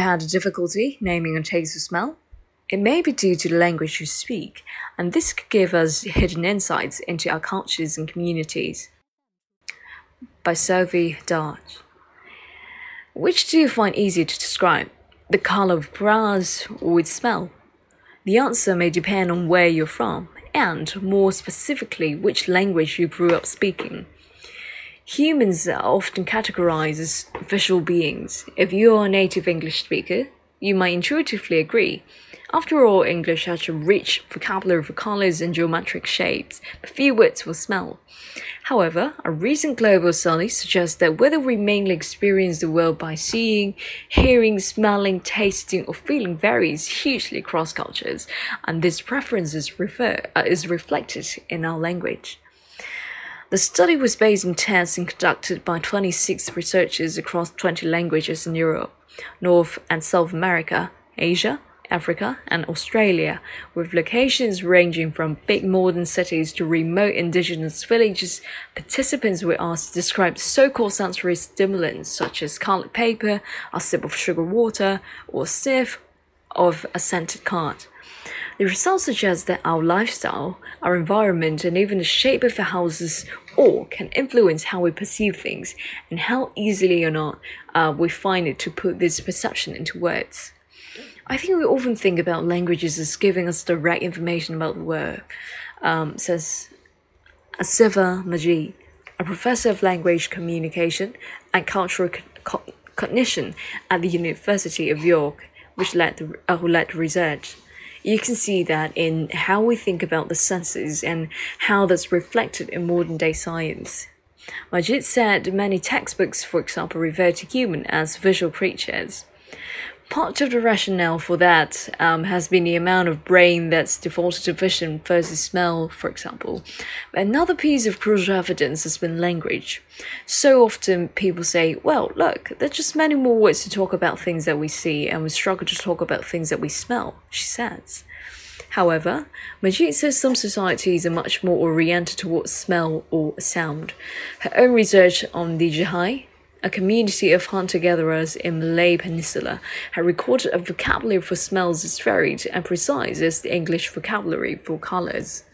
had a difficulty naming a taste or smell? It may be due to the language you speak, and this could give us hidden insights into our cultures and communities. By Sophie Dodge. Which do you find easier to describe? The color of grass or its smell? The answer may depend on where you're from, and more specifically, which language you grew up speaking. Humans are often categorized as visual beings. If you are a native English speaker, you might intuitively agree. After all, English has a rich vocabulary for colors and geometric shapes, but few words for smell. However, a recent global study suggests that whether we mainly experience the world by seeing, hearing, smelling, tasting, or feeling varies hugely across cultures, and this preference is, refer- uh, is reflected in our language. The study was based on tests and conducted by 26 researchers across 20 languages in Europe, North and South America, Asia, Africa, and Australia, with locations ranging from big modern cities to remote indigenous villages. Participants were asked to describe so called sensory stimulants such as colored paper, a sip of sugar water, or a sniff of a scented card. The results suggest that our lifestyle, our environment, and even the shape of the houses all can influence how we perceive things and how easily or not uh, we find it to put this perception into words. I think we often think about languages as giving us direct information about the world, um, says Asifa Majid, a professor of language communication and cultural co- cognition at the University of York, which led the, uh, who led the research you can see that in how we think about the senses and how that's reflected in modern day science. Majid said many textbooks, for example, refer to humans as visual creatures. Part of the rationale for that um, has been the amount of brain that's defaulted to vision versus smell, for example. Another piece of crucial evidence has been language. So often people say, well, look, there's just many more words to talk about things that we see, and we struggle to talk about things that we smell, she says. However, Majid says some societies are much more oriented towards smell or sound. Her own research on the Jahai a community of hunter-gatherers in Malay Peninsula, had recorded a vocabulary for smells as varied and precise as the English vocabulary for colors.